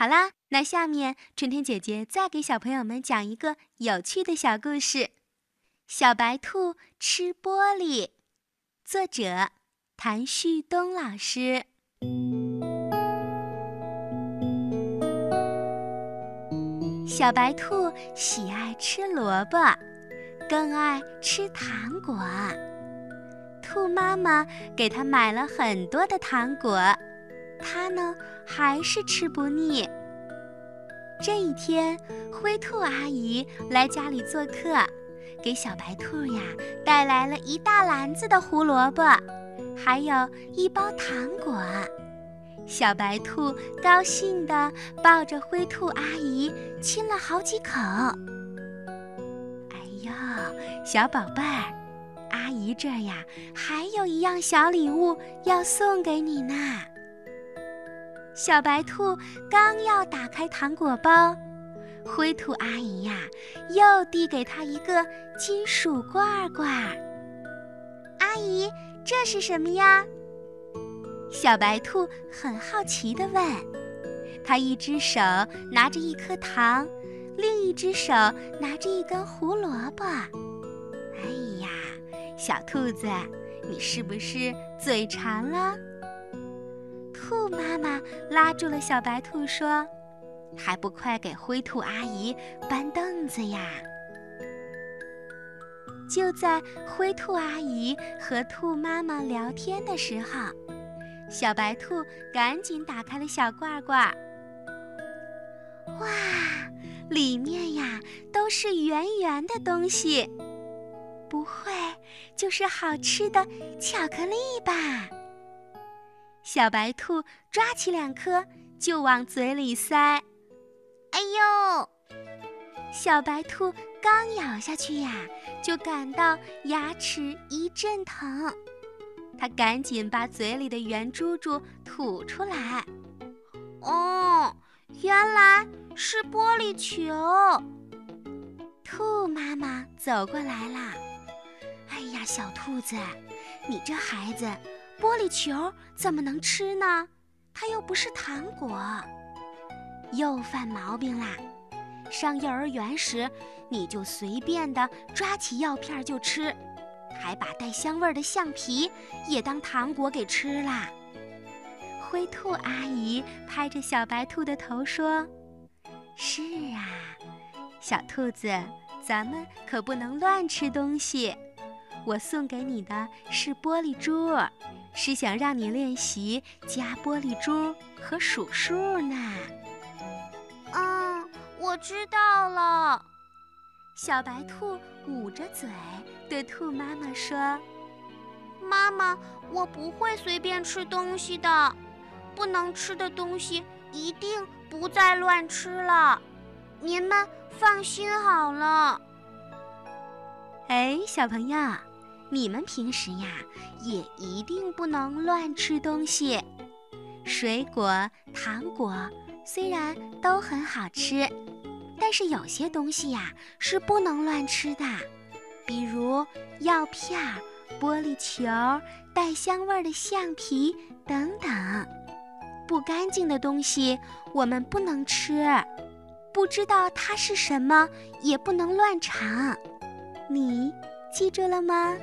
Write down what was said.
好啦，那下面春天姐姐再给小朋友们讲一个有趣的小故事：小白兔吃玻璃。作者谭旭东老师。小白兔喜爱吃萝卜，更爱吃糖果。兔妈妈给它买了很多的糖果。它呢，还是吃不腻。这一天，灰兔阿姨来家里做客，给小白兔呀带来了一大篮子的胡萝卜，还有一包糖果。小白兔高兴地抱着灰兔阿姨亲了好几口。哎呦，小宝贝儿，阿姨这儿呀还有一样小礼物要送给你呢。小白兔刚要打开糖果包，灰兔阿姨呀又递给他一个金属罐罐。阿姨，这是什么呀？小白兔很好奇地问。他一只手拿着一颗糖，另一只手拿着一根胡萝卜。哎呀，小兔子，你是不是嘴馋了？兔妈妈拉住了小白兔，说：“还不快给灰兔阿姨搬凳子呀！”就在灰兔阿姨和兔妈妈聊天的时候，小白兔赶紧打开了小罐罐。哇，里面呀都是圆圆的东西，不会就是好吃的巧克力吧？小白兔抓起两颗就往嘴里塞，哎呦！小白兔刚咬下去呀，就感到牙齿一阵疼。它赶紧把嘴里的圆珠珠吐出来。哦，原来是玻璃球。兔妈妈走过来啦。哎呀，小兔子，你这孩子。玻璃球怎么能吃呢？它又不是糖果，又犯毛病啦！上幼儿园时，你就随便的抓起药片就吃，还把带香味的橡皮也当糖果给吃啦。灰兔阿姨拍着小白兔的头说：“是啊，小兔子，咱们可不能乱吃东西。我送给你的是玻璃珠。”是想让你练习加玻璃珠和数数呢。嗯，我知道了。小白兔捂着嘴对兔妈妈说：“妈妈，我不会随便吃东西的，不能吃的东西一定不再乱吃了。您们放心好了。”哎，小朋友。你们平时呀，也一定不能乱吃东西。水果、糖果虽然都很好吃，但是有些东西呀是不能乱吃的，比如药片、玻璃球、带香味的橡皮等等。不干净的东西我们不能吃，不知道它是什么也不能乱尝。你记住了吗？